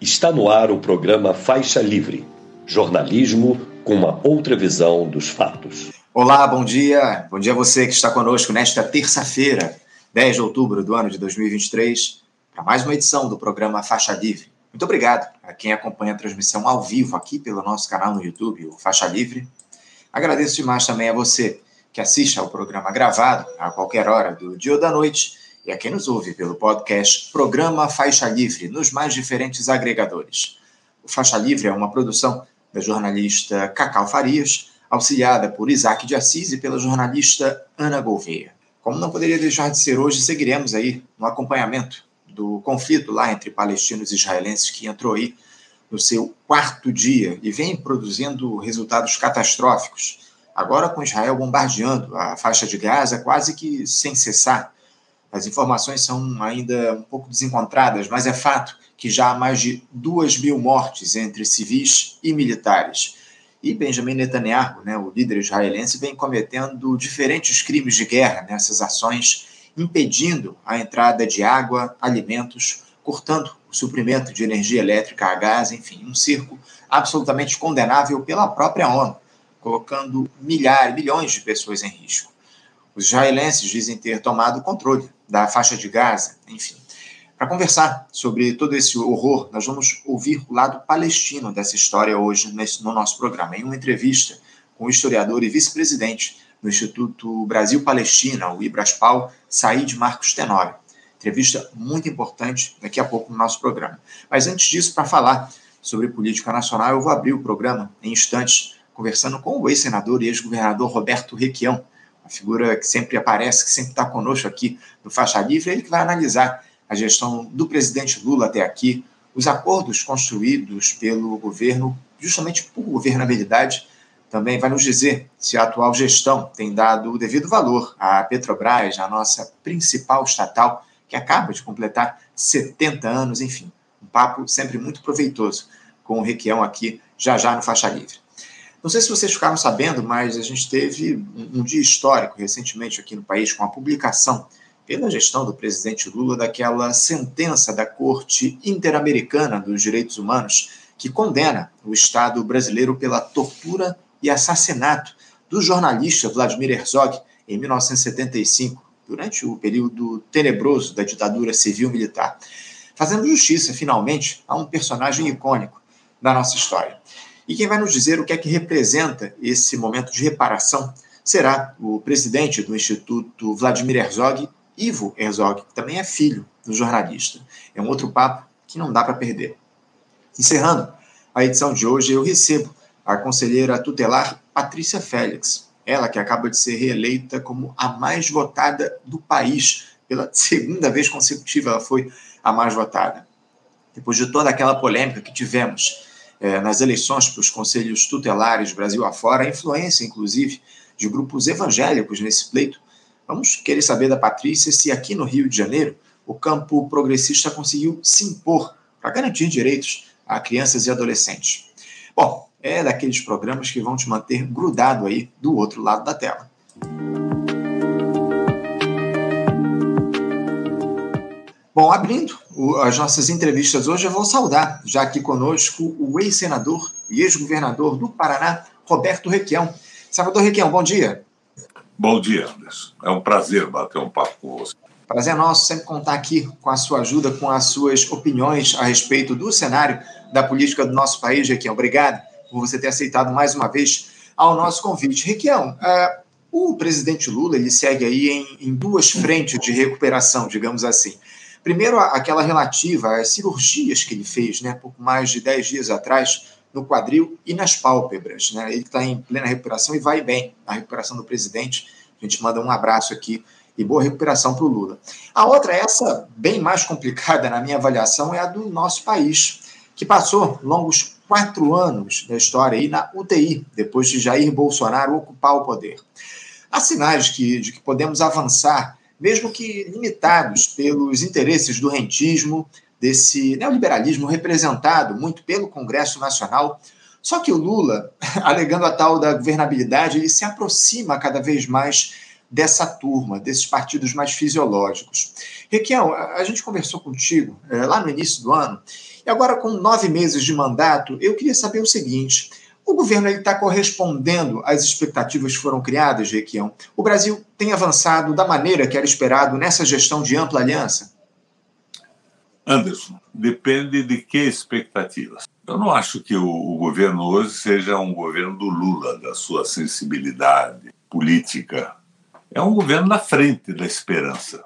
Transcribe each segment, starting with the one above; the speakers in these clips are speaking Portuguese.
Está no ar o programa Faixa Livre, jornalismo com uma outra visão dos fatos. Olá, bom dia. Bom dia a você que está conosco nesta terça-feira, 10 de outubro do ano de 2023, para mais uma edição do programa Faixa Livre. Muito obrigado a quem acompanha a transmissão ao vivo aqui pelo nosso canal no YouTube, o Faixa Livre. Agradeço demais também a você que assiste ao programa gravado a qualquer hora do dia ou da noite e a quem nos ouve pelo podcast Programa Faixa Livre, nos mais diferentes agregadores. O Faixa Livre é uma produção da jornalista Cacau Farias, auxiliada por Isaac de Assis e pela jornalista Ana Gouveia. Como não poderia deixar de ser hoje, seguiremos aí no acompanhamento do conflito lá entre palestinos e israelenses que entrou aí no seu quarto dia e vem produzindo resultados catastróficos. Agora com Israel bombardeando a faixa de Gaza quase que sem cessar as informações são ainda um pouco desencontradas, mas é fato que já há mais de duas mil mortes entre civis e militares. E Benjamin Netanyahu, né, o líder israelense, vem cometendo diferentes crimes de guerra nessas ações, impedindo a entrada de água, alimentos, cortando o suprimento de energia elétrica a gás, enfim, um circo absolutamente condenável pela própria ONU, colocando milhares, milhões de pessoas em risco. Os israelenses dizem ter tomado o controle da faixa de Gaza, enfim. Para conversar sobre todo esse horror, nós vamos ouvir o lado palestino dessa história hoje nesse, no nosso programa, em uma entrevista com o historiador e vice-presidente do Instituto Brasil-Palestina, o Ibraspal, Said Marcos Tenório. Entrevista muito importante daqui a pouco no nosso programa. Mas antes disso, para falar sobre política nacional, eu vou abrir o programa em instantes conversando com o ex-senador e ex-governador Roberto Requião, figura que sempre aparece, que sempre está conosco aqui no Faixa Livre, ele que vai analisar a gestão do presidente Lula até aqui, os acordos construídos pelo governo, justamente por governabilidade, também vai nos dizer se a atual gestão tem dado o devido valor à Petrobras, a nossa principal estatal, que acaba de completar 70 anos, enfim, um papo sempre muito proveitoso com o Requião aqui, já já no Faixa Livre. Não sei se vocês ficaram sabendo, mas a gente teve um, um dia histórico recentemente aqui no país com a publicação pela gestão do presidente Lula daquela sentença da Corte Interamericana dos Direitos Humanos que condena o Estado brasileiro pela tortura e assassinato do jornalista Vladimir Herzog em 1975, durante o período tenebroso da ditadura civil-militar, fazendo justiça, finalmente, a um personagem icônico da nossa história. E quem vai nos dizer o que é que representa esse momento de reparação será o presidente do Instituto Vladimir Herzog, Ivo Herzog, que também é filho do jornalista. É um outro papo que não dá para perder. Encerrando a edição de hoje, eu recebo a conselheira tutelar Patrícia Félix, ela que acaba de ser reeleita como a mais votada do país. Pela segunda vez consecutiva, ela foi a mais votada. Depois de toda aquela polêmica que tivemos é, nas eleições para os conselhos tutelares Brasil afora, a influência, inclusive, de grupos evangélicos nesse pleito. Vamos querer saber da Patrícia se aqui no Rio de Janeiro o campo progressista conseguiu se impor para garantir direitos a crianças e adolescentes. Bom, é daqueles programas que vão te manter grudado aí do outro lado da tela. Bom, abrindo as nossas entrevistas hoje, eu vou saudar, já aqui conosco, o ex-senador e ex-governador do Paraná, Roberto Requião. Senador Requião, bom dia. Bom dia, Anderson. É um prazer bater um papo com você. Prazer nosso sempre contar aqui com a sua ajuda, com as suas opiniões a respeito do cenário da política do nosso país, Requião. Obrigado por você ter aceitado mais uma vez ao nosso convite. Requião, uh, o presidente Lula ele segue aí em, em duas frentes de recuperação, digamos assim. Primeiro, aquela relativa às cirurgias que ele fez, né, pouco mais de 10 dias atrás, no quadril e nas pálpebras. Né? Ele está em plena recuperação e vai bem na recuperação do presidente. A gente manda um abraço aqui e boa recuperação para o Lula. A outra, essa bem mais complicada na minha avaliação, é a do nosso país, que passou longos quatro anos da história aí na UTI, depois de Jair Bolsonaro ocupar o poder. Há sinais que, de que podemos avançar mesmo que limitados pelos interesses do rentismo, desse neoliberalismo representado muito pelo Congresso Nacional. Só que o Lula, alegando a tal da governabilidade, ele se aproxima cada vez mais dessa turma, desses partidos mais fisiológicos. Requião, a gente conversou contigo é, lá no início do ano, e agora com nove meses de mandato, eu queria saber o seguinte: o governo está correspondendo às expectativas que foram criadas, Requião? O Brasil tem avançado da maneira que era esperado nessa gestão de ampla aliança? Anderson, depende de que expectativas. Eu não acho que o, o, governo hoje seja um governo do Lula, da sua sensibilidade política. É um governo na frente da esperança.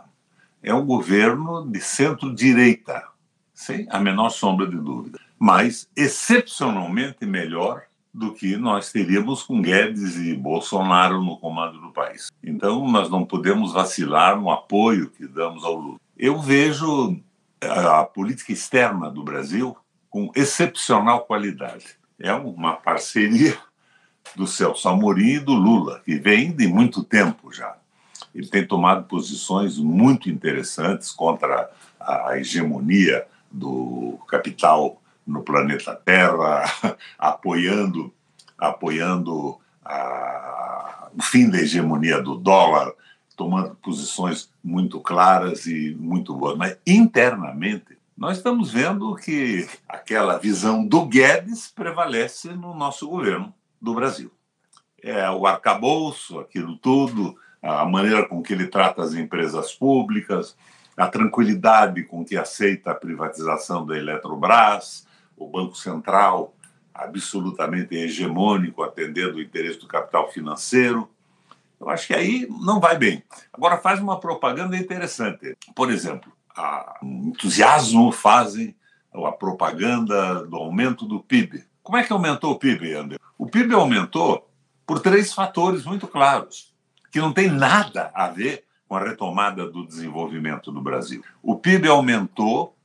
É um governo de centro-direita, sem a menor sombra de dúvida. Mas excepcionalmente melhor do que nós teríamos com Guedes e Bolsonaro no comando do país. Então, nós não podemos vacilar no apoio que damos ao Lula. Eu vejo a política externa do Brasil com excepcional qualidade. É uma parceria do Celso Amorim e do Lula, que vem de muito tempo já. Ele tem tomado posições muito interessantes contra a hegemonia do capital no planeta Terra, apoiando, apoiando a, o fim da hegemonia do dólar, tomando posições muito claras e muito boas. Mas internamente, nós estamos vendo que aquela visão do Guedes prevalece no nosso governo do Brasil. É o arcabouço, aquilo tudo, a maneira com que ele trata as empresas públicas, a tranquilidade com que aceita a privatização da Eletrobras, o Banco Central absolutamente hegemônico, atendendo o interesse do capital financeiro. Eu acho que aí não vai bem. Agora, faz uma propaganda interessante. Por exemplo, a entusiasmo fazem a propaganda do aumento do PIB. Como é que aumentou o PIB, André? O PIB aumentou por três fatores muito claros, que não tem nada a ver com a retomada do desenvolvimento do Brasil. O PIB aumentou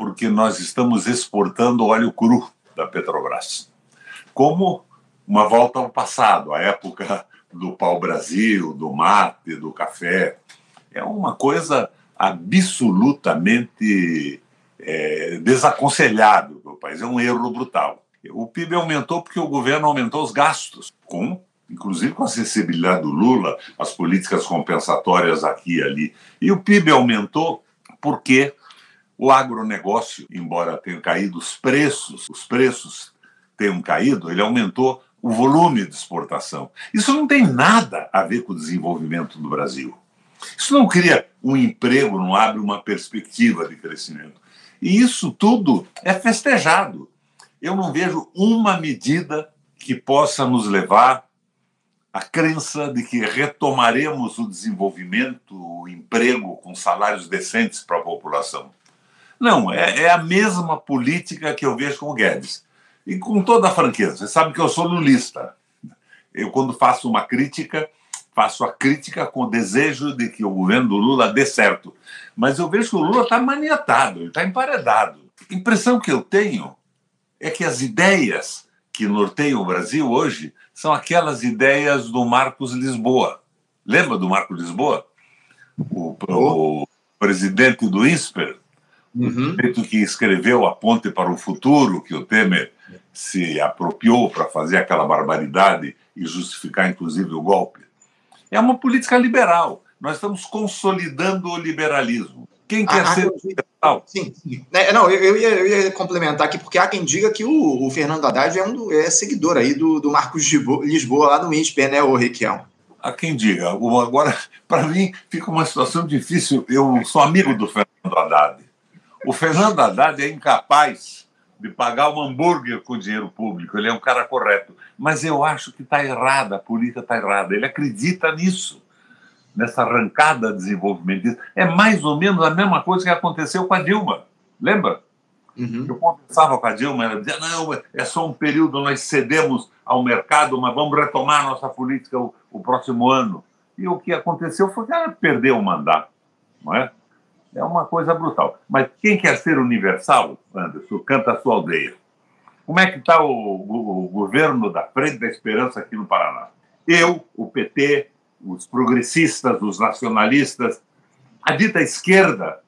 porque nós estamos exportando óleo cru da Petrobras. Como uma volta ao passado, a época do pau-brasil, do mate, do café. É uma coisa absolutamente é, desaconselhável para o país. É um erro brutal. O PIB aumentou porque o governo aumentou os gastos, com inclusive com a sensibilidade do Lula, as políticas compensatórias aqui e ali. E o PIB aumentou porque o agronegócio, embora tenham caído os preços, os preços tenham caído, ele aumentou o volume de exportação. Isso não tem nada a ver com o desenvolvimento do Brasil. Isso não cria um emprego, não abre uma perspectiva de crescimento. E isso tudo é festejado. Eu não vejo uma medida que possa nos levar à crença de que retomaremos o desenvolvimento, o emprego com salários decentes para a população. Não, é, é a mesma política que eu vejo com o Guedes. E com toda a franqueza, você sabe que eu sou lulista. Eu, quando faço uma crítica, faço a crítica com o desejo de que o governo do Lula dê certo. Mas eu vejo que o Lula está maniatado, ele está emparedado. A impressão que eu tenho é que as ideias que norteiam o Brasil hoje são aquelas ideias do Marcos Lisboa. Lembra do Marcos Lisboa? O, o presidente do INSPER, uhum. o que escreveu A Ponte para o Futuro, que o Temer se apropriou para fazer aquela barbaridade e justificar, inclusive, o golpe. É uma política liberal. Nós estamos consolidando o liberalismo. Quem quer ah, ser liberal? Sim, sim. É, não, eu, eu, ia, eu, ia, complementar aqui, porque há quem diga que o, o Fernando Haddad é, um do, é seguidor aí do, do Marcos Lisboa, lá do INSPE, né, o Requião? Há quem diga. Agora, para mim, fica uma situação difícil. Eu sou amigo do Fernando Haddad. O Fernando Haddad é incapaz de pagar um hambúrguer com dinheiro público. Ele é um cara correto. Mas eu acho que está errada, a política está errada. Ele acredita nisso, nessa arrancada de desenvolvimento. É mais ou menos a mesma coisa que aconteceu com a Dilma. Lembra? Uhum. Eu conversava com a Dilma, ela dizia: não, é só um período, nós cedemos ao mercado, mas vamos retomar nossa política o, o próximo ano. E o que aconteceu foi que ela perdeu o mandato, não é? É uma coisa brutal. Mas quem quer ser universal, Anderson, canta a sua aldeia. Como é que está o, o, o, governo da Frente da Esperança aqui no Paraná? Eu, o PT, os progressistas, os nacionalistas, a dita esquerda,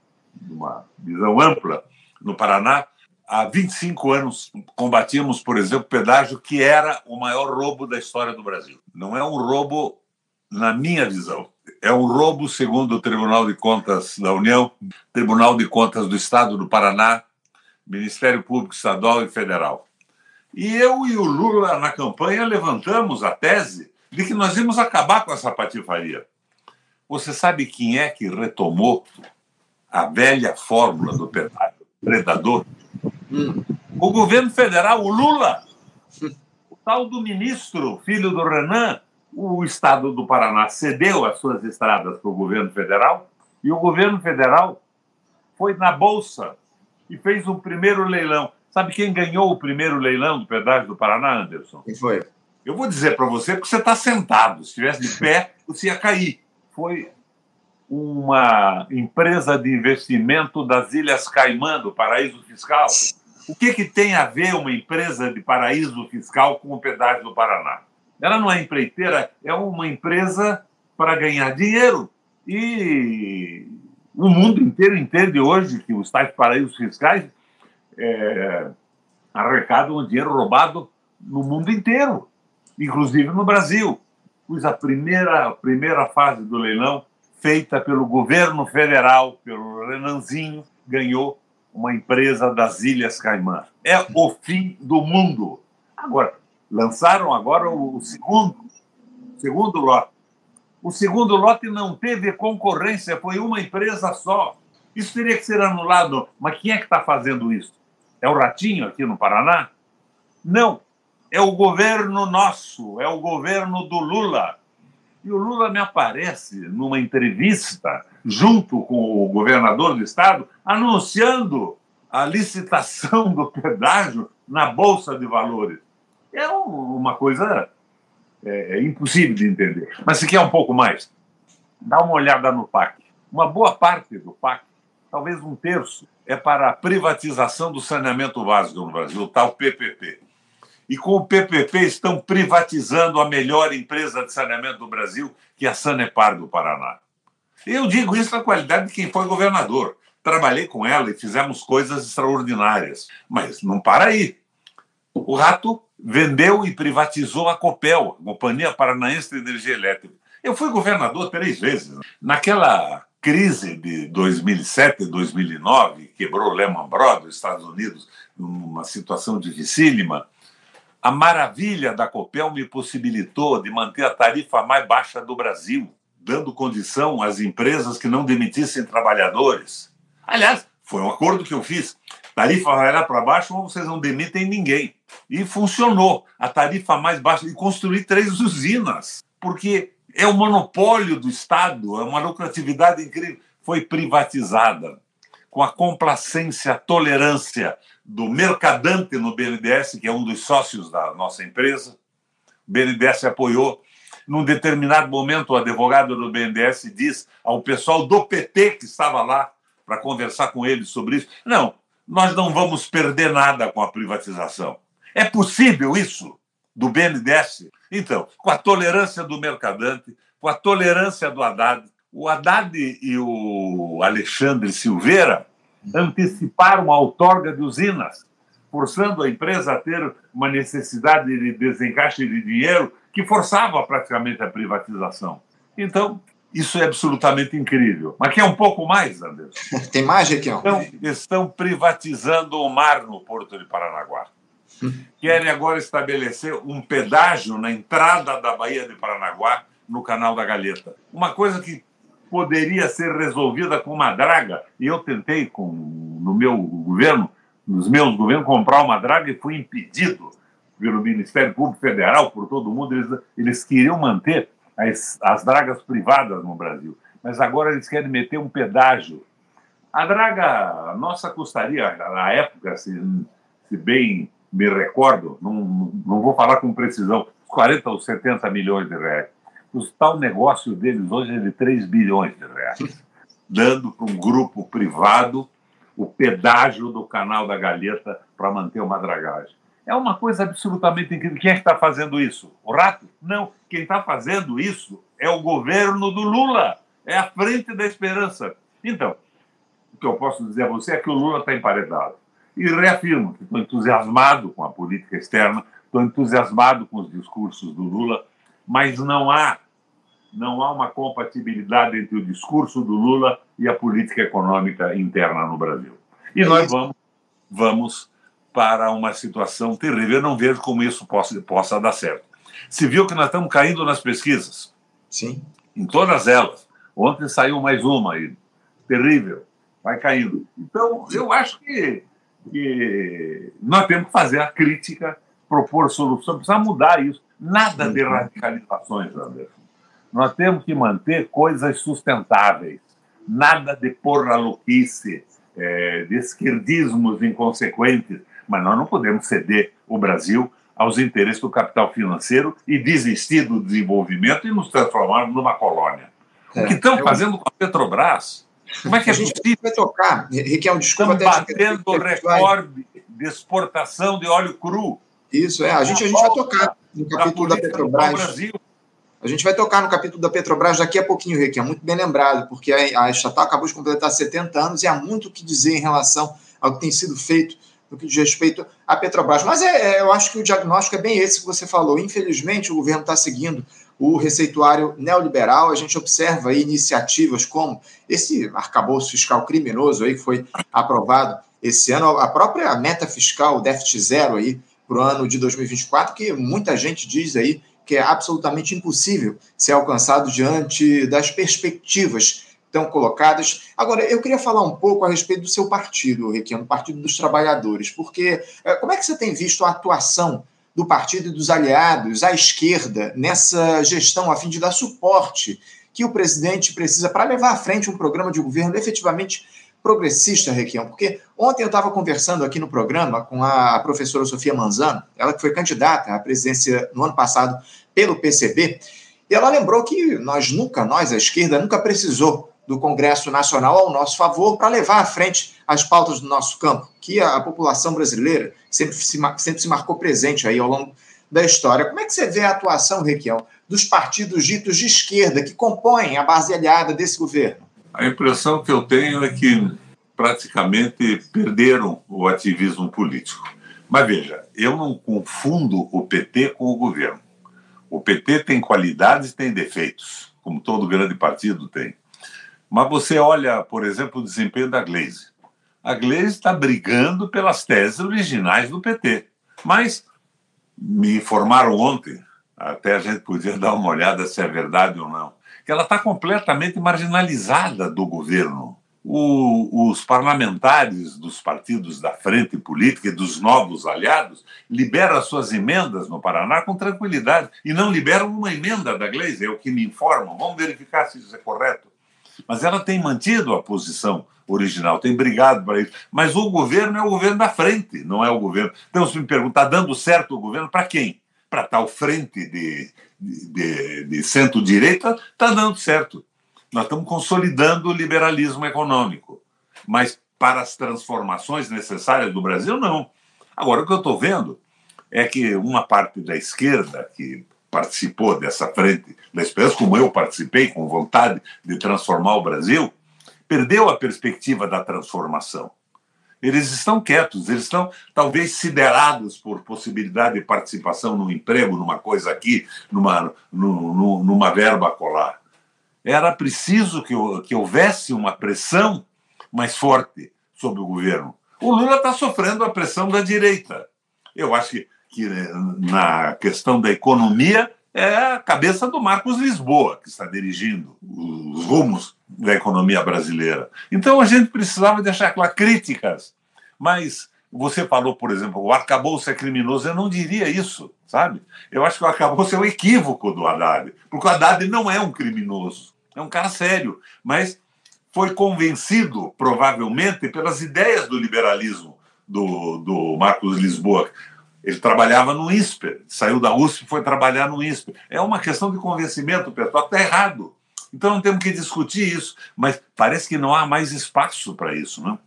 uma visão ampla, no Paraná, há 25 anos combatíamos, por exemplo, o pedágio, que era o maior roubo da história do Brasil. Não é um roubo na minha visão. É um roubo, segundo o Tribunal de Contas da União, Tribunal de Contas do Estado do Paraná, Ministério Público Estadual e Federal. E eu e o Lula, na campanha, levantamos a tese de que nós íamos acabar com essa patifaria. Você sabe quem é que retomou a velha fórmula do predador? Hum. O governo federal, o Lula, o tal do ministro, filho do Renan, o estado do Paraná cedeu as suas estradas para o governo federal e o governo federal foi na bolsa e fez um primeiro leilão. Sabe quem ganhou o primeiro leilão do pedágio do Paraná, Anderson? Quem foi? Eu vou dizer para você porque você está sentado. Se estivesse de pé, você ia cair. Foi uma empresa de investimento das Ilhas Caimã, do paraíso fiscal. O que, que tem a ver uma empresa de paraíso fiscal com o pedágio do Paraná? Ela não é empreiteira, é uma empresa para ganhar dinheiro. E o mundo inteiro entende hoje que os tais paraísos fiscais é, arrecadam dinheiro roubado no mundo inteiro, inclusive no Brasil. Pois a primeira, a primeira fase do leilão, feita pelo governo federal, pelo Renanzinho, ganhou uma empresa das Ilhas Caimã. É o fim do mundo. Agora, lançaram agora o segundo, segundo lote. O segundo lote não teve concorrência, foi uma empresa só. Isso teria que ser anulado. Mas quem é que está fazendo isso? É o Ratinho aqui no Paraná? Não. É o governo nosso, é o governo do Lula. E o Lula me aparece numa entrevista, junto com o governador do estado, anunciando a licitação do pedágio na Bolsa de Valores. É uma coisa é, é impossível de entender. Mas se quer um pouco mais, dá uma olhada no PAC. Uma boa parte do PAC, talvez um terço, é para a privatização do saneamento básico no Brasil, o tal PPP. E com o PPP estão privatizando a melhor empresa de saneamento do Brasil, que é a Sanepar do Paraná. Eu digo isso na qualidade de quem foi governador. Trabalhei com ela e fizemos coisas extraordinárias. Mas não para aí. O rato vendeu e privatizou a Copel, a Companhia Paranaense de Energia Elétrica. Eu fui governador três vezes. Naquela crise de 2007 e 2009, quebrou Lehman Brothers, Estados Unidos, numa situação dificílima, a maravilha da Copel me possibilitou de manter a tarifa mais baixa do Brasil, dando condição às empresas que não demitissem trabalhadores. Aliás, foi um acordo que eu fiz. Tarifa lá para baixo ou vocês não demitem ninguém. E funcionou. A tarifa mais baixa. E construí três usinas. Porque é o monopólio do Estado, é uma lucratividade incrível. Foi privatizada com a complacência, a tolerância do mercadante no BNDES, que é um dos sócios da nossa empresa. O BNDES apoiou. Num determinado momento, o advogado do BNDES diz ao pessoal do PT que estava lá para conversar com eles sobre isso: não, nós não vamos perder nada com a privatização. É possível isso do BNDES? Então, com a tolerância do mercadante, com a tolerância do Haddad, o Haddad e o Alexandre Silveira anteciparam a outorga de usinas, forçando a empresa a ter uma necessidade de desencaixe de dinheiro que forçava praticamente a privatização. Então, isso é absolutamente incrível. Mas quer um pouco mais, Anderson? Tem mais, Requião? Então, estão privatizando o mar no Porto de Paranaguá. Querem agora estabelecer um pedágio na entrada da Baía de Paranaguá, no Canal da Galeta. Uma coisa que poderia ser resolvida com uma draga. E eu tentei, com, no meu governo, nos meus governos, comprar uma draga e fui impedido pelo Ministério Público Federal, por todo mundo. Eles, eles queriam manter as, as dragas privadas no Brasil. Mas agora eles querem meter um pedágio. A draga nossa custaria, na época, se, se bem me recordo, não, não vou falar com precisão, 40 ou 70 milhões de reais. O tal negócio deles hoje é de 3 bilhões de reais, dando para um grupo privado o pedágio do canal da Galeta para manter uma dragagem. É uma coisa absolutamente incrível. Quem é que está fazendo isso? O rato? Não. Quem está fazendo isso é o governo do Lula. É a frente da esperança. Então, o que eu posso dizer a você é que o Lula está emparedado. E reafirmo que estou entusiasmado com a política externa, estou entusiasmado com os discursos do Lula, mas não há não há uma compatibilidade entre o discurso do Lula e a política econômica interna no Brasil. E nós vamos, vamos para uma situação terrível. Eu não vejo como isso possa, possa dar certo. Se viu que nós estamos caindo nas pesquisas. Sim. Em todas elas. Ontem saiu mais uma aí. Terrível. Vai caindo. Então, eu acho que, que nós temos que fazer a crítica, propor solução, precisa mudar isso. Nada de radicalizações, Anderson. Nós temos que manter coisas sustentáveis. Nada de porra louquice, é, de esquerdismos inconsequentes. Mas nós não podemos ceder o Brasil aos interesses do capital financeiro e desistir do desenvolvimento e nos transformarmos numa colônia. É, o que estão eu... fazendo com a Petrobras? Como é que a é gente vai tocar, Riquelme, desculpa Estamos batendo o recorde de exportação de óleo cru. Isso, é. A gente, a gente vai tocar no capítulo da Petrobras. Brasil. A gente vai tocar no capítulo da Petrobras daqui a pouquinho, Rick, é muito bem lembrado, porque a estatal acabou de completar 70 anos e há muito o que dizer em relação ao que tem sido feito no que diz respeito à Petrobras. Mas é, é, eu acho que o diagnóstico é bem esse que você falou. Infelizmente, o governo está seguindo o receituário neoliberal. A gente observa aí iniciativas como esse arcabouço fiscal criminoso aí que foi aprovado esse ano, a própria meta fiscal, o déficit zero aí para o ano de 2024, que muita gente diz aí que é absolutamente impossível ser alcançado diante das perspectivas estão colocadas. Agora, eu queria falar um pouco a respeito do seu partido, Requiano, Partido dos Trabalhadores, porque é, como é que você tem visto a atuação do partido e dos aliados à esquerda nessa gestão a fim de dar suporte que o presidente precisa para levar à frente um programa de governo efetivamente progressista, Requião? Porque ontem eu estava conversando aqui no programa com a professora Sofia Manzano, ela que foi candidata à presidência no ano passado pelo PCB, e ela lembrou que nós nunca, nós, a esquerda, nunca precisou do Congresso Nacional ao nosso favor para levar à frente as pautas do nosso campo, que a, população brasileira sempre se, sempre se marcou presente aí ao longo da história. Como é que você vê a atuação, Requião, dos partidos ditos de esquerda que compõem a base aliada desse governo? A impressão que eu tenho é que praticamente perderam o ativismo político. Mas veja, eu não confundo o PT com o governo. O PT tem qualidades e tem defeitos, como todo grande partido tem. Mas você olha, por exemplo, o desempenho da Glaze. A Glaze está brigando pelas teses originais do PT. Mas me informaram ontem, até a gente podia dar uma olhada se é verdade ou não, que ela está completamente marginalizada do governo. O, os parlamentares dos partidos da frente política e dos novos aliados liberam as suas emendas no Paraná com tranquilidade e não liberam uma emenda da Gleisi, é o que me informam. Vamos verificar se isso é correto. Mas ela tem mantido a posição original, tem brigado para isso. Mas o governo é o governo da frente, não é o governo. Então, se me perguntar, está dando certo o governo para quem? Para tal frente de, de, de centro-direita, está dando certo. Nós estamos consolidando o liberalismo econômico. Mas para as transformações necessárias do Brasil, não. Agora, o que eu estou vendo é que uma parte da esquerda, que participou dessa frente da esperança, como eu participei, com vontade de transformar o Brasil, perdeu a perspectiva da transformação. Eles estão quietos, eles estão talvez siderados por possibilidade de participação no emprego, numa coisa aqui, numa, numa verba colar. Era preciso que, que houvesse uma pressão mais forte sobre o governo. O Lula está sofrendo a pressão da direita. Eu acho que que na questão da economia é a cabeça do Marcos Lisboa, que está dirigindo os rumos da economia brasileira. Então a gente precisava deixar claro críticas, mas você falou, por exemplo, o arcabouço é criminoso, eu não diria isso, sabe? Eu acho que o arcabouço é um equívoco do Haddad, porque o Haddad não é um criminoso, é um cara sério, mas foi convencido, provavelmente, pelas ideias do liberalismo do, do Marcos Lisboa. Ele trabalhava no INSPER, saiu da USP e foi trabalhar no INSPER. É uma questão de convencimento, pessoal, está errado. Então não temos que discutir isso, mas parece que não há mais espaço para isso. Né?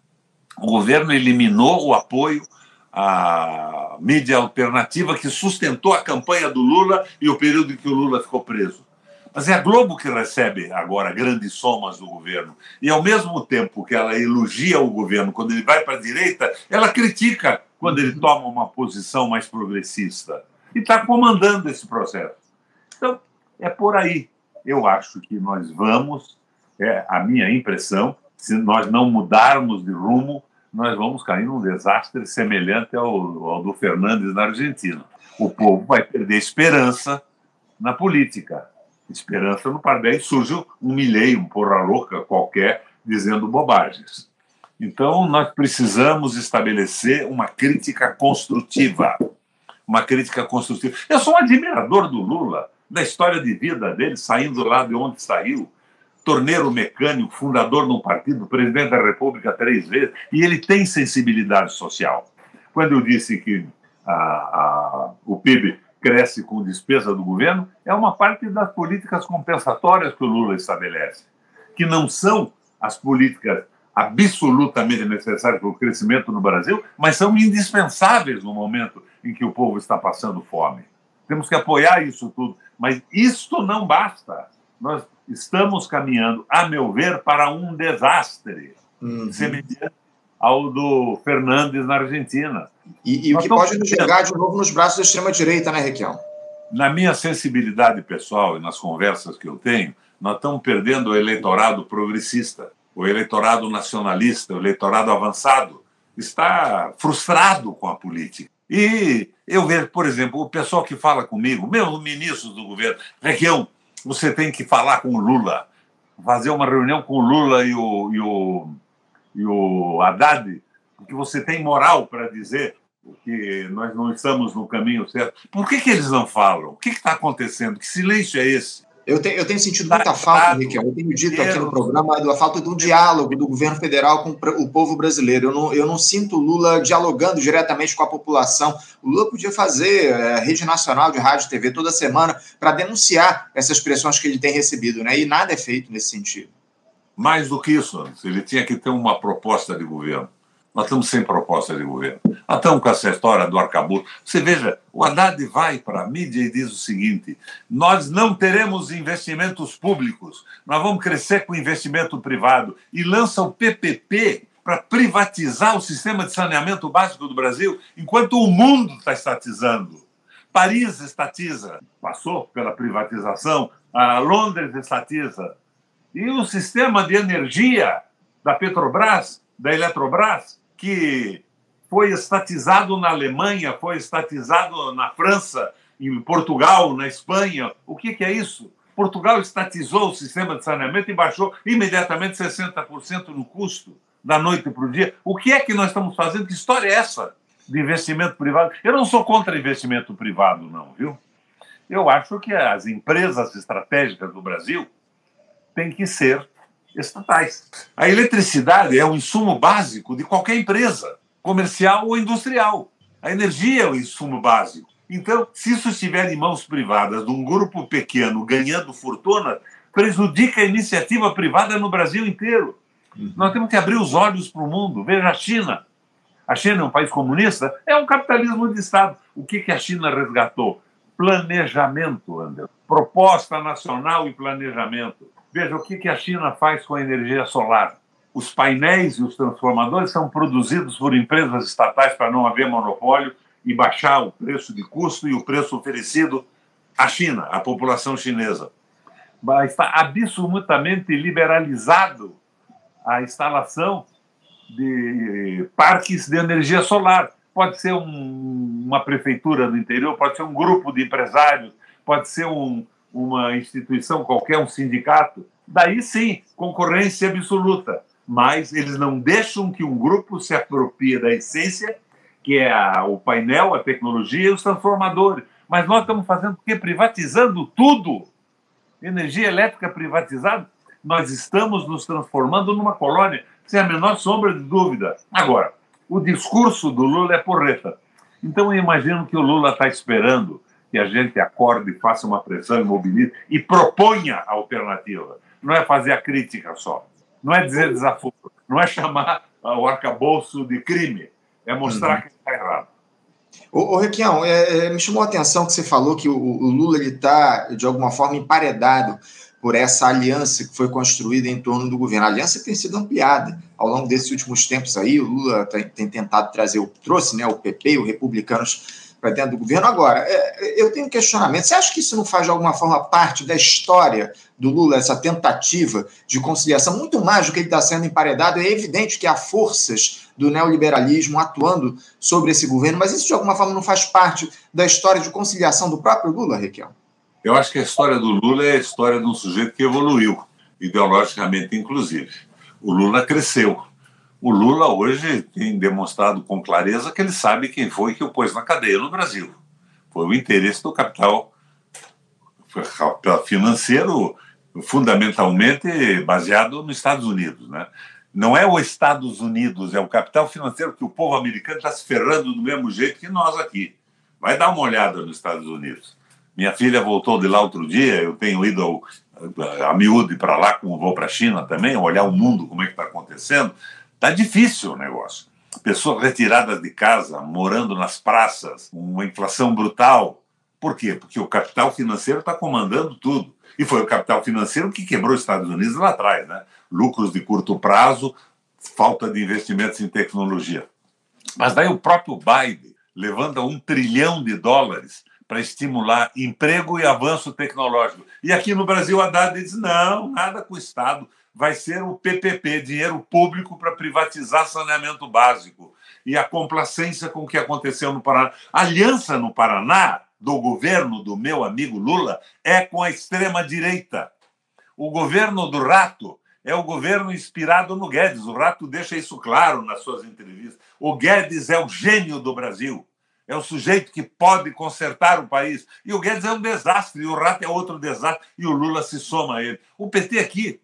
O governo eliminou o apoio à mídia alternativa que sustentou a campanha do Lula e o período em que o Lula ficou preso. Mas é a Globo que recebe agora grandes somas do governo. E, ao mesmo tempo que ela elogia o governo quando ele vai para a direita, ela critica quando ele toma uma posição mais progressista. E está comandando esse processo. Então, é por aí. eu acho que nós vamos, é a minha impressão, se nós não mudarmos de rumo, nós vamos cair num desastre semelhante ao, ao do Fernandes na Argentina. O povo vai perder esperança na política. Esperança no Pardé surge um milheiro, um porra louca qualquer, dizendo bobagens. Então, nós precisamos estabelecer uma crítica construtiva. Uma crítica construtiva. Eu sou um admirador do Lula, da história de vida dele, saindo lá de onde saiu, torneiro mecânico, fundador de um partido, presidente da República três vezes, e ele tem sensibilidade social. Quando eu disse que a, a, o PIB cresce com despesa do governo, é uma parte das políticas compensatórias que o Lula estabelece, que não são as políticas absolutamente necessárias para o crescimento no Brasil, mas são indispensáveis no momento em que o povo está passando fome. Temos que apoiar isso tudo, mas isto não basta. Nós estamos caminhando, a meu ver, para um desastre uhum. semelhante ao do Fernandes na Argentina. E, e o que pode nos jogar de novo nos braços da extrema-direita, né, Requião? Na minha sensibilidade pessoal e nas conversas que eu tenho, nós estamos perdendo o eleitorado progressista o eleitorado nacionalista, o eleitorado avançado, está frustrado com a política. E eu vejo, por exemplo, o pessoal que fala comigo, meus ministros do governo, Requião, você tem que falar com o Lula, fazer uma reunião com o Lula e o, e o, e o Haddad, porque você tem moral para dizer que nós não estamos no caminho certo. Por que, que eles não falam? O que está acontecendo? Que silêncio é esse? Eu, te, eu tenho sentido muita falta, Riquel, eu tenho dito aqui no programa, da falta do diálogo do governo federal com o povo brasileiro. Eu não, eu não sinto o Lula dialogando diretamente com a população. O Lula podia fazer é, rede nacional de rádio e TV toda semana para denunciar essas pressões que ele tem recebido, né? e nada é feito nesse sentido. Mais do que isso, ele tinha que ter uma proposta de governo. Nós estamos sem proposta de governo. Nós estamos com essa história do arcabouço. Você veja, o Haddad vai para a mídia e diz o seguinte: nós não teremos investimentos públicos, nós vamos crescer com investimento privado. E lança o PPP para privatizar o sistema de saneamento básico do Brasil, enquanto o mundo está estatizando. Paris estatiza, passou pela privatização, a Londres estatiza. E o sistema de energia da Petrobras, da Eletrobras, que foi estatizado na Alemanha, foi estatizado na França, em Portugal, na Espanha. O que, que é isso? Portugal estatizou o sistema de saneamento e baixou imediatamente 60% no custo da noite para o dia. O que é que nós estamos fazendo? Que história é essa de investimento privado? Eu não sou contra investimento privado, não, viu? Eu acho que as empresas estratégicas do Brasil têm que ser estatais. A eletricidade é um insumo básico de qualquer empresa, comercial ou industrial. A energia é o insumo básico. Então, se isso estiver em mãos privadas, de um grupo pequeno ganhando fortuna, prejudica a iniciativa privada no Brasil inteiro. Uhum. Nós temos que abrir os olhos para o mundo. Veja a China. A China é um país comunista, é um capitalismo de Estado. O que, que a China resgatou? Planejamento, Anderson. Proposta nacional e planejamento. Veja o que a China faz com a energia solar. Os painéis e os transformadores são produzidos por empresas estatais para não haver monopólio e baixar o preço de custo e o preço oferecido à China, à população chinesa. Mas está absolutamente liberalizado a instalação de parques de energia solar. Pode ser um, uma prefeitura do interior, pode ser um grupo de empresários, pode ser um, uma instituição qualquer, um sindicato, daí sim, concorrência absoluta. Mas eles não deixam que um grupo se aproprie da essência, que é a, o painel, a tecnologia e os transformadores. Mas nós estamos fazendo o quê? Privatizando tudo. Energia elétrica privatizada. Nós estamos nos transformando numa colônia, sem a menor sombra de dúvida. Agora, o discurso do Lula é porreta. Então eu imagino que o Lula está esperando que a gente acorde, faça uma pressão, imobilize e proponha a alternativa. Não é fazer a crítica só, não é dizer desafio, não é chamar o arcabouço de crime, é mostrar uhum. que está errado. Ô, ô Requião, é, é, me chamou a atenção que você falou que o, o Lula está, de alguma forma, emparedado por essa aliança que foi construída em torno do governo. A aliança tem sido ampliada ao longo desses últimos tempos aí. O Lula tem, tem tentado trazer, o, trouxe né, o PP e os republicanos para dentro do governo. Agora, é, eu tenho um questionamento. Você acha que isso não faz de alguma forma parte da história do Lula, essa tentativa de conciliação, muito mais do que ele está sendo emparedado? É evidente que há forças do neoliberalismo atuando sobre esse governo, mas isso de alguma forma não faz parte da história de conciliação do próprio Lula, Requião? Eu acho que a história do Lula é a história de um sujeito que evoluiu, ideologicamente, inclusive. O Lula cresceu. O Lula hoje tem demonstrado com clareza que ele sabe quem foi que o pôs na cadeia no Brasil. Foi o interesse do capital financeiro, fundamentalmente baseado nos Estados Unidos. Né? Não é os Estados Unidos, é o capital financeiro que o povo americano está se ferrando do mesmo jeito que nós aqui. Vai dar uma olhada nos Estados Unidos. Minha filha voltou de lá outro dia, eu tenho ido ao, a miúde para lá, como vou para a China também, olhar o mundo, como é que está acontecendo. Está difícil o negócio. Pessoas retiradas de casa, morando nas praças, uma inflação brutal. Por quê? Porque o capital financeiro está comandando tudo. E foi o capital financeiro que quebrou os Estados Unidos lá atrás, né? Lucros de curto prazo, falta de investimentos em tecnologia. Mas daí o próprio Biden levanta um trilhão de dólares para estimular emprego e avanço tecnológico. E aqui no Brasil, a Haddad diz: não, nada com o Estado, vai ser o PPP, dinheiro público para privatizar saneamento básico. E a complacência com o que aconteceu no Paraná. A aliança no Paraná, do governo do meu amigo Lula, é com a extrema-direita. O governo do Rato é o governo inspirado no Guedes. O Rato deixa isso claro nas suas entrevistas. O Guedes é o gênio do Brasil é o sujeito que pode consertar o país. E o Guedes é um desastre, e o Rato é outro desastre, e o Lula se soma a ele. O PT aqui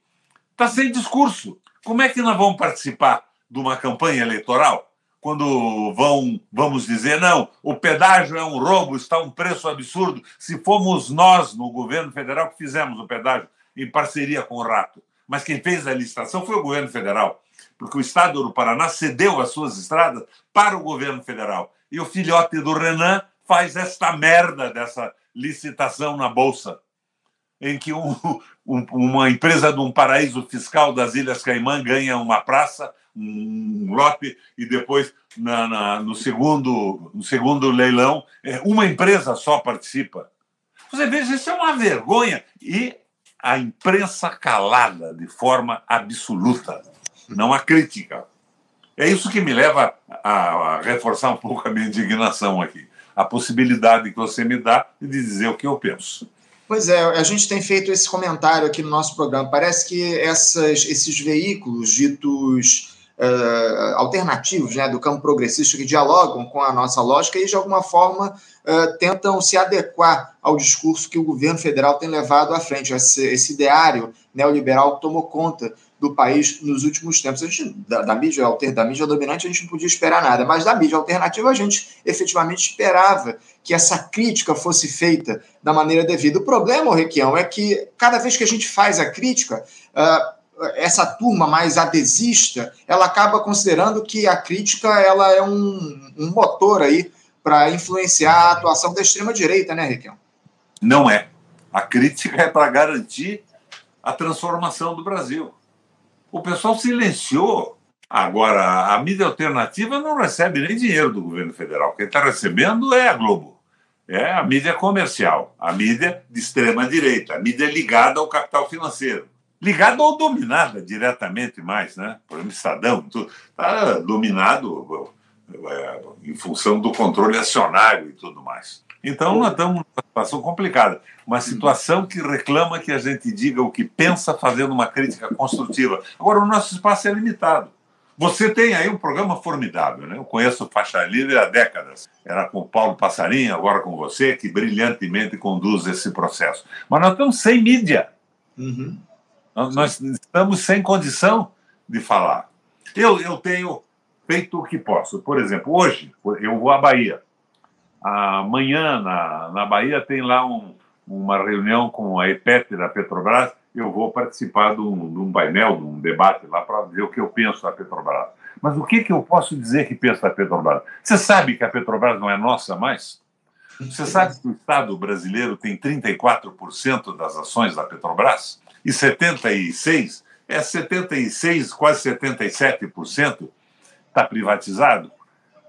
está sem discurso. Como é que nós vamos participar de uma campanha eleitoral? Quando vão, vamos dizer, não, o pedágio é um roubo, está um preço absurdo. Se fomos nós, no governo federal, que fizemos o pedágio em parceria com o Rato. Mas quem fez a licitação foi o governo federal, porque o estado do Paraná cedeu as suas estradas para o governo federal e o filhote do Renan faz esta merda dessa licitação na Bolsa, em que um, um, uma empresa de um paraíso fiscal das Ilhas Caimã ganha uma praça, um lote, e depois, na, na, no, segundo, no segundo leilão, é, uma empresa só participa. Você veja, isso é uma vergonha. E a imprensa calada de forma absoluta. Não há crítica. É isso que me leva a, a, reforçar um pouco a minha indignação aqui. A possibilidade que você me dá de dizer o que eu penso. Pois é, a gente tem feito esse comentário aqui no nosso programa. Parece que essas, esses veículos ditos uh, alternativos né, do campo progressista que dialogam com a nossa lógica e, de alguma forma, uh, tentam se adequar ao discurso que o governo federal tem levado à frente, esse, esse ideário neoliberal que tomou conta do país nos últimos tempos. A gente, da, da, mídia da mídia dominante, a gente não podia esperar nada, mas da mídia alternativa a gente efetivamente esperava que essa crítica fosse feita da maneira devida. O problema, Requião, é que cada vez que a gente faz a crítica, uh, essa turma mais adesista, ela acaba considerando que a crítica ela é um, um motor aí para influenciar a atuação da extrema-direita, né, Requião? Não é. A crítica é para garantir a transformação do Brasil. O pessoal silenciou. Agora, a mídia alternativa não recebe nem dinheiro do governo federal. Quem está recebendo é a Globo. É a mídia comercial, a mídia de extrema-direita, a mídia ligada ao capital financeiro. Ligada ou dominada diretamente mais, né? Por exemplo, Estadão, está dominado é, em função do controle acionário e tudo mais. Então, nós estamos numa situação complicada. Uma situação que reclama que a gente diga o que pensa, fazendo uma crítica construtiva. Agora, o nosso espaço é limitado. Você tem aí um programa formidável, né? Eu conheço o Faixa Livre há décadas. Era com o Paulo Passarinho, agora com você, que brilhantemente conduz esse processo. Mas nós estamos sem mídia. Uhum. Nós estamos sem condição de falar. Eu, eu tenho feito o que posso. Por exemplo, hoje eu vou à Bahia. Amanhã, na, na Bahia, tem lá um, uma reunião com a EPET da Petrobras. Eu vou participar de um, de um painel, de um debate lá para dizer o que eu penso da Petrobras. Mas o que, que eu posso dizer que penso da Petrobras? Você sabe que a Petrobras não é nossa mais? Você sabe que o Estado brasileiro tem 34% das ações da Petrobras? 76, é 76, quase 77% está privatizado.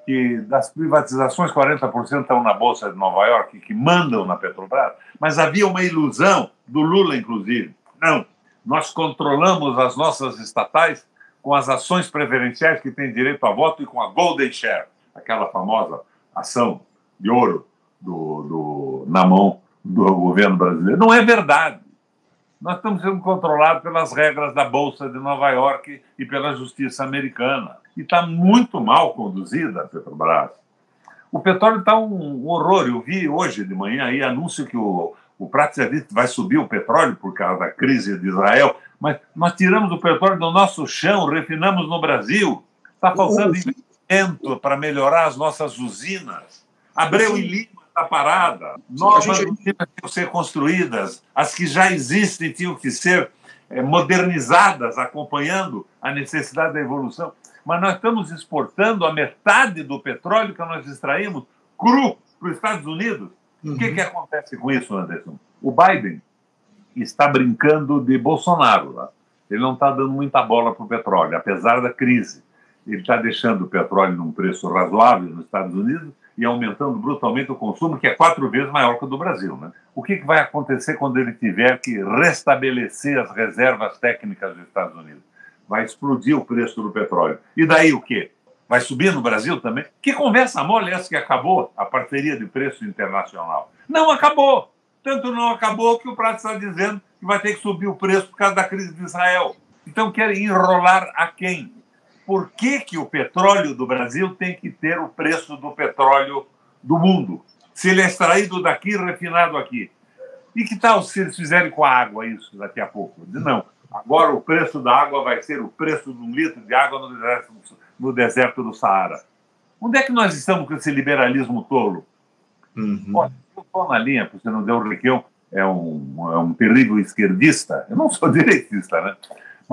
E das privatizações, 40% estão na Bolsa de Nova York, que mandam na Petrobras. Mas havia uma ilusão, do Lula, inclusive. Não, nós controlamos as nossas estatais com as ações preferenciais que têm direito a voto e com a Golden Share, aquela famosa ação de ouro do, do, na mão do governo brasileiro. Não é verdade. Nós estamos sendo controlados pelas regras da Bolsa de Nova York e pela justiça americana. E está muito mal conduzida a Petrobras. O petróleo está um horror. Eu vi hoje de manhã aí anúncio que o, o Pratzevit vai subir o petróleo por causa da crise de Israel. Mas nós tiramos o petróleo do nosso chão, refinamos no Brasil. Está faltando investimento para melhorar as nossas usinas. Abreu e Lima está parada. Novas gente... usinas tinham que ser construídas. As que já existem tinham que ser modernizadas, acompanhando a necessidade da evolução. Mas nós estamos exportando a metade do petróleo que nós extraímos cru para os Estados Unidos. Uhum. O que, uhum. que acontece com isso, Anderson? O Biden está brincando de Bolsonaro. Né? Ele não está dando muita bola para o petróleo, apesar da crise. Ele está deixando o petróleo num preço razoável nos Estados Unidos e aumentando brutalmente o consumo, que é quatro vezes maior que o do Brasil. Né? O que, que vai acontecer quando ele tiver que restabelecer as reservas técnicas dos Estados Unidos? Vai explodir o preço do petróleo. E daí o quê? Vai subir no Brasil também? Que conversa mole é essa que acabou a parceria de preço internacional? Não acabou. Tanto não acabou que o Prato está dizendo que vai ter que subir o preço por causa da crise de Israel. Então querem enrolar a quem? Por que, que o petróleo do Brasil tem que ter o preço do petróleo do mundo? Se ele é extraído daqui e refinado aqui. E que tal se eles fizerem com a água isso daqui a pouco? Não. Agora o preço da água vai ser o preço de um litro de água no deserto, no deserto do Saara. Onde é que nós estamos com esse liberalismo tolo? Uhum. Olha, eu estou na linha, porque não deu o Requião, é um, é um terrível esquerdista. Eu não sou direitista, né?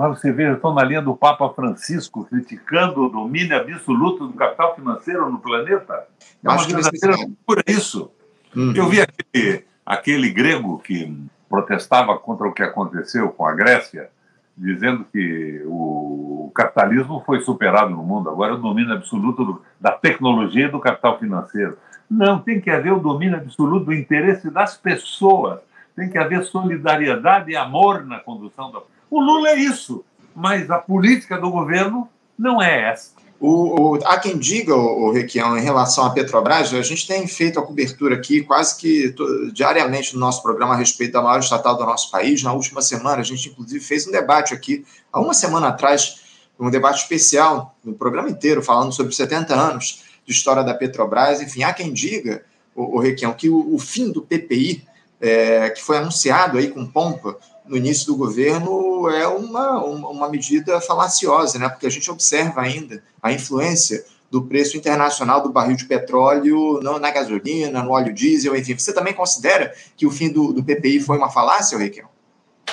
Mas você eu estou na linha do Papa Francisco criticando o domínio absoluto do capital financeiro no planeta. É uma verdadeira loucura isso. Uhum. Eu vi aquele, aquele grego que protestava contra o que aconteceu com a Grécia, dizendo que o capitalismo foi superado no mundo, agora é o domínio absoluto do, da tecnologia e do capital financeiro. Não, tem que haver o domínio absoluto do interesse das pessoas, tem que haver solidariedade e amor na condução da o Lula é isso, mas a política do governo não é essa. O, o, há quem diga, o, o Requião, em relação à Petrobras, a gente tem feito a cobertura aqui quase que diariamente no nosso programa a respeito da maior estatal do nosso país. Na última semana, a gente inclusive fez um debate aqui, há uma semana atrás, um debate especial, no programa inteiro, falando sobre 70 anos de história da Petrobras. Enfim, há quem diga, o, o Requião, que o, o fim do PPI, é, que foi anunciado aí com pompa no início do governo é uma, uma medida falaciosa, né? porque a gente observa ainda a influência do preço internacional do barril de petróleo na gasolina, no óleo diesel, enfim. Você também considera que o fim do, do PPI foi uma falácia, Requião?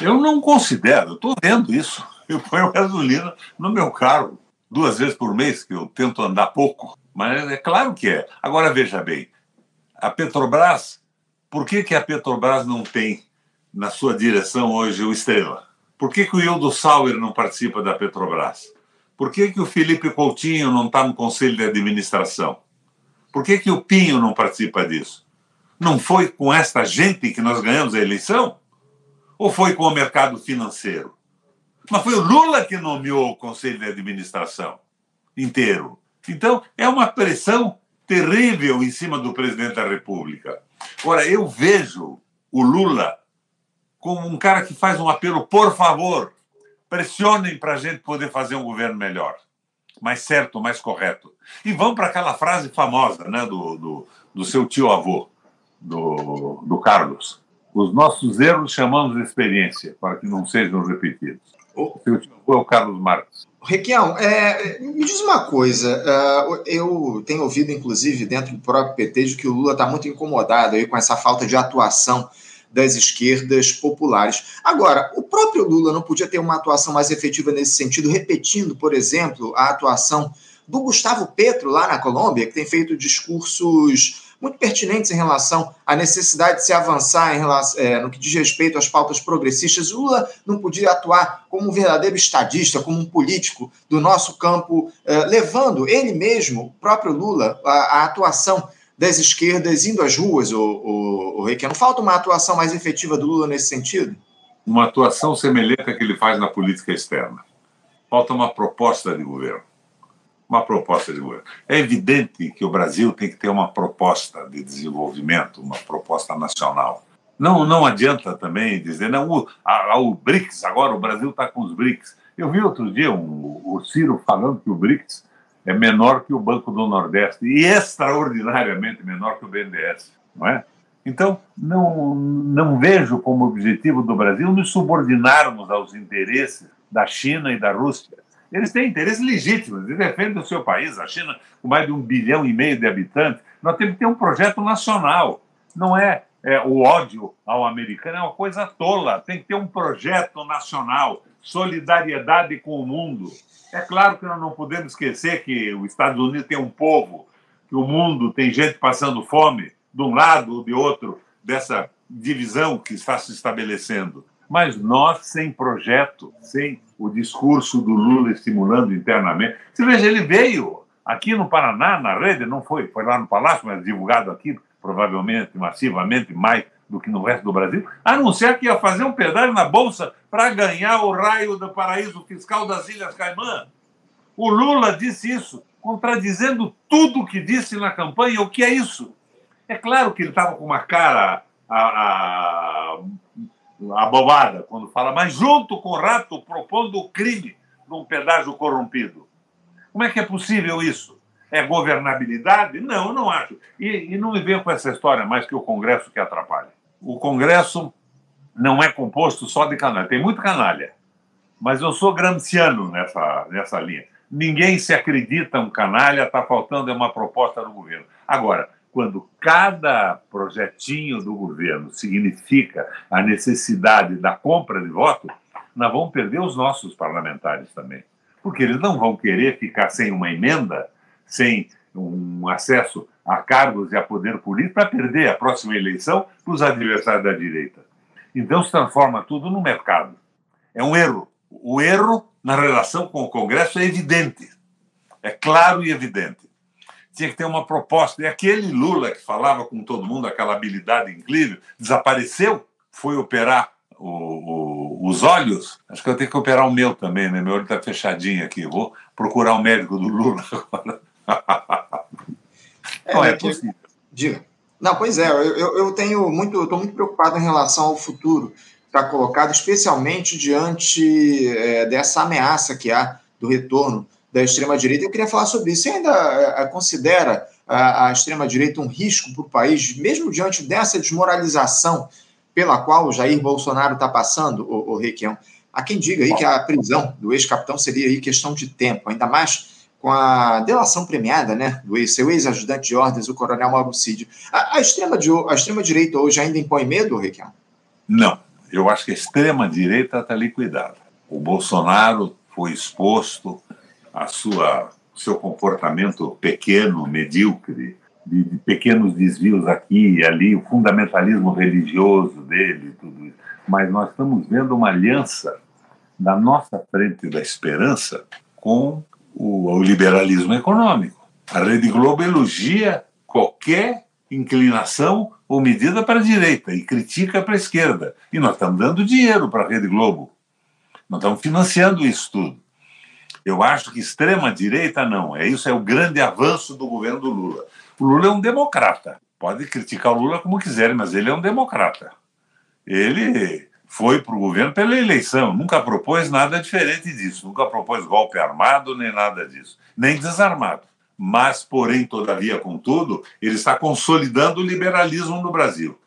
Eu não considero, estou vendo isso. Eu ponho gasolina no meu carro duas vezes por mês, que eu tento andar pouco, mas é claro que é. Agora, veja bem, a Petrobras, por que, que a Petrobras não tem na sua direção hoje o Estrela? Por que, que o Hildo Sauer não participa da Petrobras? Por que, que o Felipe Coutinho não está no conselho de administração? Por que, que o Pinho não participa disso? Não foi com esta gente que nós ganhamos a eleição? Ou foi com o mercado financeiro? Mas foi o Lula que nomeou o conselho de administração inteiro. Então, é uma pressão terrível em cima do presidente da República. Ora, eu vejo o Lula como um cara que faz um apelo, por favor, pressionem para a gente poder fazer um governo melhor, mais certo, mais correto. E vão para aquela frase famosa né, do, do, do seu tio-avô, do, do Carlos. Os nossos erros chamamos de experiência, para que não sejam repetidos. O seu tio-avô é o Carlos Marques. Requião, é, me diz uma coisa. Uh, eu tenho ouvido, inclusive, dentro do próprio PT, de que o Lula está muito incomodado aí com essa falta de atuação das esquerdas populares. Agora, o próprio Lula não podia ter uma atuação mais efetiva nesse sentido, repetindo, por exemplo, a atuação do Gustavo Petro lá na Colômbia, que tem feito discursos muito pertinentes em relação à necessidade de se avançar em relação, é, no que diz respeito às pautas progressistas. Lula não podia atuar como um verdadeiro estadista, como um político do nosso campo, é, levando ele mesmo, o próprio Lula, a, a atuação das esquerdas indo às ruas, o, o, o Não falta uma atuação mais efetiva do Lula nesse sentido? Uma atuação semelhante à que ele faz na política externa. Falta uma proposta de governo uma proposta de governo. É evidente que o Brasil tem que ter uma proposta de desenvolvimento, uma proposta nacional. Não, não adianta também dizer, não, o, a, o BRICS, agora o Brasil está com os BRICS. Eu vi outro dia um, o Ciro falando que o BRICS é menor que o Banco do Nordeste e extraordinariamente menor que o BNDES, não é? Então, não, não vejo como objetivo do Brasil nos subordinarmos aos interesses da China e da Rússia. Eles têm interesses legítimos, eles defendem o seu país. A China, com mais de um bilhão e meio de habitantes, nós temos que ter um projeto nacional. Não é, é o ódio ao americano, é uma coisa tola. Tem que ter um projeto nacional, solidariedade com o mundo. É claro que nós não podemos esquecer que os Estados Unidos tem um povo, que o mundo tem gente passando fome, de um lado ou de outro, dessa divisão que está se estabelecendo. Mas nós, sem projeto, sem o discurso do Lula estimulando internamente. Você veja, ele veio aqui no Paraná, na rede, não foi, foi lá no Palácio, mas divulgado aqui, provavelmente massivamente, mais do que no resto do Brasil, anunciar que ia fazer um pedágio na Bolsa para ganhar o raio do paraíso fiscal das Ilhas Caimã. O Lula disse isso, contradizendo tudo o que disse na campanha. O que é isso? É claro que ele estava com uma cara abobada quando fala, mas junto com o rato propondo o crime num pedágio corrompido. Como é que é possível isso? É governabilidade? Não, eu não acho. E, e não me venham com essa história mais que o Congresso que atrapalha. O Congresso não é composto só de canalha. Tem muito canalha. Mas eu sou gramsciano nessa, nessa linha. Ninguém se acredita um canalha, está faltando é uma proposta do governo. Agora, quando cada projetinho do governo significa a necessidade da compra de voto, nós vamos perder os nossos parlamentares também. Porque eles não vão querer ficar sem uma emenda, sem um acesso a cargos e a poder político para perder a próxima eleição para os adversários da direita. Então se transforma tudo no mercado. É um erro. O erro na relação com o Congresso é evidente. É claro e evidente tinha que ter uma proposta. E aquele Lula que falava com todo mundo, aquela habilidade incrível, desapareceu, foi operar o, o, os olhos. Acho que eu tenho que operar o meu também, né? Meu olho está fechadinho aqui. Vou procurar o um médico do Lula agora. É, é possível. Diga. Não, pois é, eu, eu tenho muito, estou muito preocupado em relação ao futuro que está colocado, especialmente diante é, dessa ameaça que há do retorno da extrema-direita. Eu queria falar sobre isso. Você ainda eh, eh, considera a, a extrema-direita um risco para o país, mesmo diante dessa desmoralização pela qual o Jair Bolsonaro está passando, o, o Requião? Há quem diga aí que a prisão do ex-capitão seria aí questão de tempo, ainda mais com a delação premiada, né, do ex, seu ex-ajudante de ordens, o coronel Mauro Cid. A, a extrema-direita extrema hoje ainda impõe medo, Requião? Não. Eu acho que a extrema-direita está liquidada. O Bolsonaro foi exposto a sua seu comportamento pequeno, medíocre, de, de, pequenos desvios aqui e ali, o fundamentalismo religioso dele, tudo isso. Mas nós estamos vendo uma aliança da nossa frente da esperança com o, o liberalismo econômico. A Rede Globo elogia qualquer inclinação ou medida para a direita e critica para a esquerda. E nós estamos dando dinheiro para a Rede Globo. Nós estamos financiando isso tudo. Eu acho que extrema-direita não. É isso, é o grande avanço do governo do Lula. O Lula é um democrata. Pode criticar o Lula como quiser, mas ele é um democrata. Ele foi para o governo pela eleição, nunca propôs nada diferente disso, nunca propôs golpe armado nem nada disso, nem desarmado. Mas, porém, todavia, contudo, ele está consolidando o liberalismo no Brasil,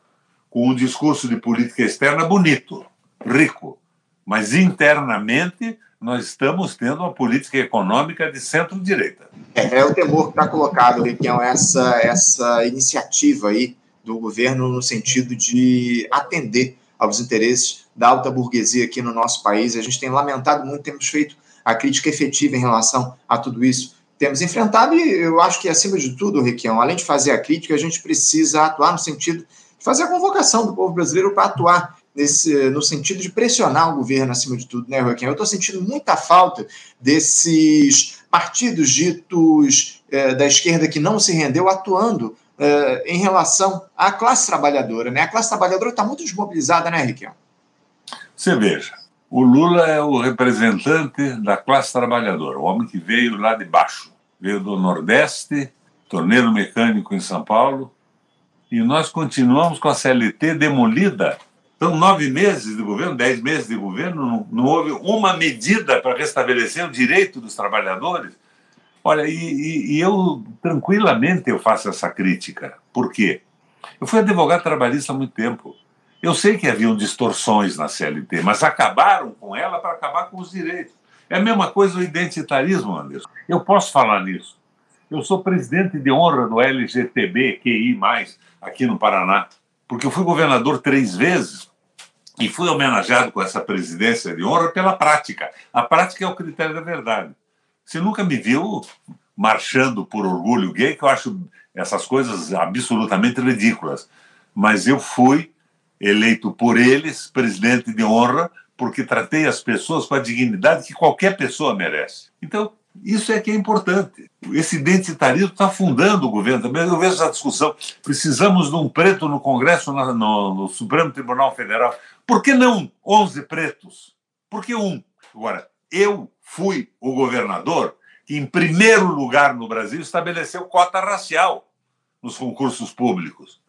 com um discurso de política externa bonito, rico, mas internamente nós estamos tendo uma política econômica de centro-direita. É, é, o temor que está colocado, Requião, essa, essa iniciativa aí do governo no sentido de atender aos interesses da alta burguesia aqui no nosso país. A gente tem lamentado muito, temos feito a crítica efetiva em relação a tudo isso temos enfrentado, e eu acho que, acima de tudo, Requião, além de fazer a crítica, a gente precisa atuar no sentido de fazer a convocação do povo brasileiro para atuar nesse, no sentido de pressionar o governo, acima de tudo, né, Requião? Eu estou sentindo muita falta desses partidos ditos eh, da esquerda que não se rendeu atuando eh, em relação à classe trabalhadora, né? A classe trabalhadora está muito desmobilizada, né, Requião? Você veja, o Lula é o representante da classe trabalhadora, o homem que veio lá de baixo. Veio do Nordeste, torneiro mecânico em São Paulo, e nós continuamos com a CLT demolida. São nove meses de governo, dez meses de governo, não, não houve uma medida para restabelecer o direito dos trabalhadores. Olha, e, e, e eu tranquilamente eu faço essa crítica. Por quê? Eu fui advogado trabalhista há muito tempo. Eu sei que haviam distorções na CLT, mas acabaram com ela para acabar com os direitos. É a mesma coisa o identitarismo, Anderson. Eu posso falar nisso. Eu sou presidente de honra do LGTB, QI, aqui no Paraná, porque eu fui governador três vezes e fui homenageado com essa presidência de honra pela prática. A prática é o critério da verdade. Você nunca me viu marchando por orgulho gay, que eu acho essas coisas absolutamente ridículas. Mas eu fui eleito por eles, presidente de honra, porque tratei as pessoas com a dignidade que qualquer pessoa merece. Então, isso é que é importante. Esse identitarismo está afundando o governo também. Eu vejo essa discussão. Precisamos de um preto no Congresso, no, no, no Supremo Tribunal Federal. Por que não 11 pretos? Por que um? Agora, eu fui o governador que, em primeiro lugar no Brasil, estabeleceu cota racial nos concursos públicos.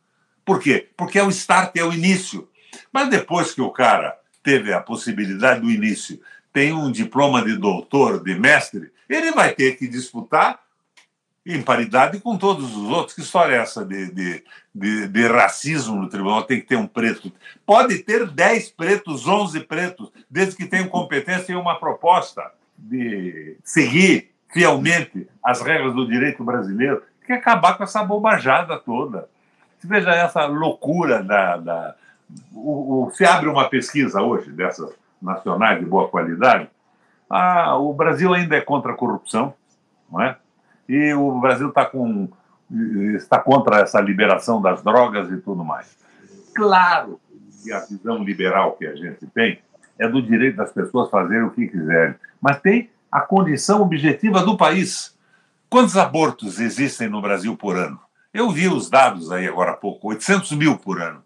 Por quê? Porque é o start, é o início. Mas depois que o cara teve a possibilidade do início, tem um diploma de doutor, de mestre, ele vai ter que disputar em paridade com todos os outros. Que história é essa de, de, de, de, racismo no tribunal? Tem que ter um preto. Pode ter 10 pretos, 11 pretos, desde que tenham competência e uma proposta de seguir fielmente as regras do direito brasileiro, que acabar com essa bobajada toda. Você veja essa loucura da. da o, o, se abre uma pesquisa hoje dessas nacionais de boa qualidade, ah, o Brasil ainda é contra a corrupção, não é? E o Brasil está com está contra essa liberação das drogas e tudo mais. Claro que a visão liberal que a gente tem é do direito das pessoas fazerem o que quiserem, mas tem a condição objetiva do país. Quantos abortos existem no Brasil por ano? Eu vi os dados aí agora há pouco, 800 mil por ano.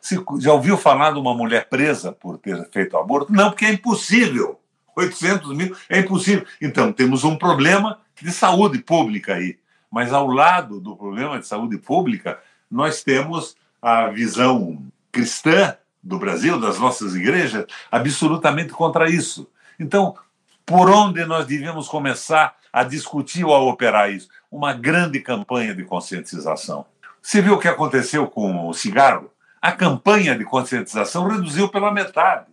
Se, já ouviu falar de uma mulher presa por ter feito aborto? Não, porque é impossível. 800 mil é impossível. Então, temos um problema de saúde pública aí. Mas ao lado do problema de saúde pública, nós temos a visão cristã do Brasil, das nossas igrejas, absolutamente contra isso. Então, por onde nós devíamos começar a discutir ou a operar isso? Uma grande campanha de conscientização. Você viu o que aconteceu com o cigarro? A campanha de conscientização reduziu pela metade.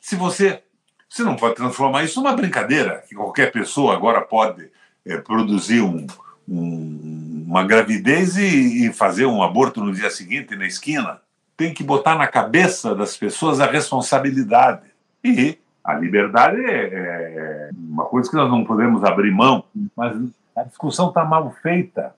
Se você. Você não pode transformar isso numa brincadeira, que qualquer pessoa agora pode é, produzir um, um, uma gravidez e, e fazer um aborto no dia seguinte na esquina. Tem que botar na cabeça das pessoas a responsabilidade. E a liberdade é, é, uma coisa que nós não podemos abrir mão, mas a discussão está mal feita.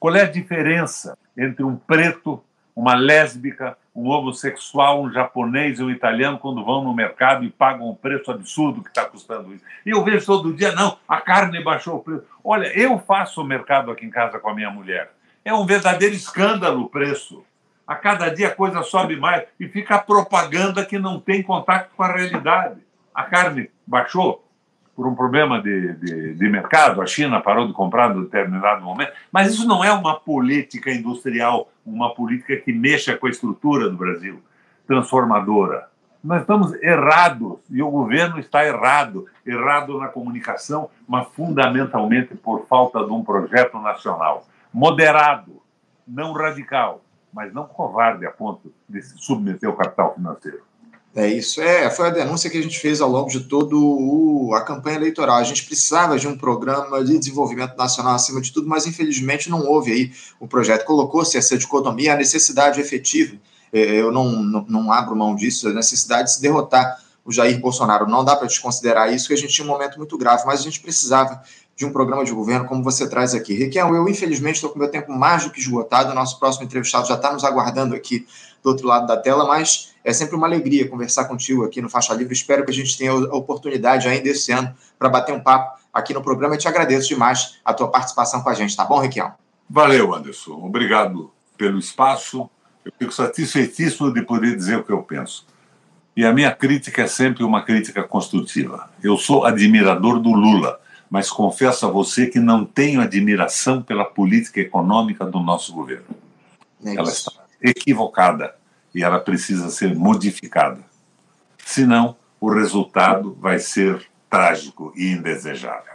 Qual é a diferença entre um preto, uma lésbica, um homossexual, um japonês e um italiano quando vão no mercado e pagam um preço absurdo que está custando isso? E eu vejo todo dia, não, a carne baixou o preço. Olha, eu faço o mercado aqui em casa com a minha mulher. É um verdadeiro escândalo o preço. A cada dia a coisa sobe mais e fica a propaganda que não tem contato com a realidade. A carne baixou por um problema de, de, de, mercado, a China parou de comprar em determinado momento, mas isso não é uma política industrial, uma política que mexa com a estrutura do Brasil, transformadora. Nós estamos errados e o governo está errado, errado na comunicação, mas fundamentalmente por falta de um projeto nacional. Moderado, não radical, mas não covarde a ponto de se submeter ao capital financeiro. É isso. É, foi a denúncia que a gente fez ao longo de toda a campanha eleitoral. A gente precisava de um programa de desenvolvimento nacional acima de tudo, mas infelizmente não houve aí o projeto. Colocou-se essa dicotomia, a necessidade efetiva. É, eu não, não, não abro mão disso, a necessidade de se derrotar o Jair Bolsonaro. Não dá para desconsiderar isso, que a gente tinha um momento muito grave, mas a gente precisava de um programa de governo como você traz aqui. Requião, eu infelizmente estou com meu tempo mais do que esgotado, o nosso próximo entrevistado já está nos aguardando aqui do outro lado da tela, mas é sempre uma alegria conversar contigo aqui no Faixa Livre. Espero que a gente tenha a oportunidade ainda esse ano para bater um papo aqui no programa e te agradeço demais a tua participação com a gente, tá bom, Requião? Valeu, Anderson. Obrigado pelo espaço. Eu fico satisfeitíssimo de poder dizer o que eu penso. E a minha crítica é sempre uma crítica construtiva. Eu sou admirador do Lula, mas confesso a você que não tenho admiração pela política econômica do nosso governo. É ela está equivocada e ela precisa ser modificada. Senão, o resultado vai ser trágico e indesejável.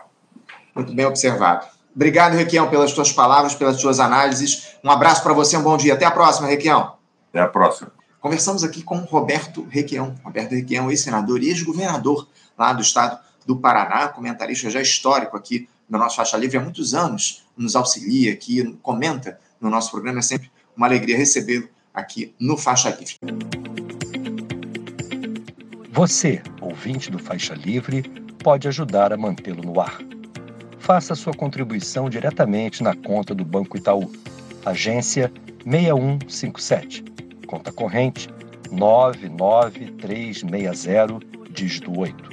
Muito bem observado. Obrigado, Requião, pelas tuas palavras, pelas tuas análises. Um abraço para você, um bom dia. Até a próxima, Requião. Até a próxima. Conversamos aqui com Roberto Requião. Roberto Requião, ex-senador e ex-governador lá do estado do Paraná, comentarista já histórico aqui no nosso Faixa Livre há muitos anos, nos auxilia aqui, comenta no nosso programa. É sempre uma alegria recebê-lo aqui no Faixa Livre. Você, ouvinte do Faixa Livre, pode ajudar a mantê-lo no ar faça sua contribuição diretamente na conta do Banco Itaú. Agência 6157. Conta corrente 99360, dígito 8.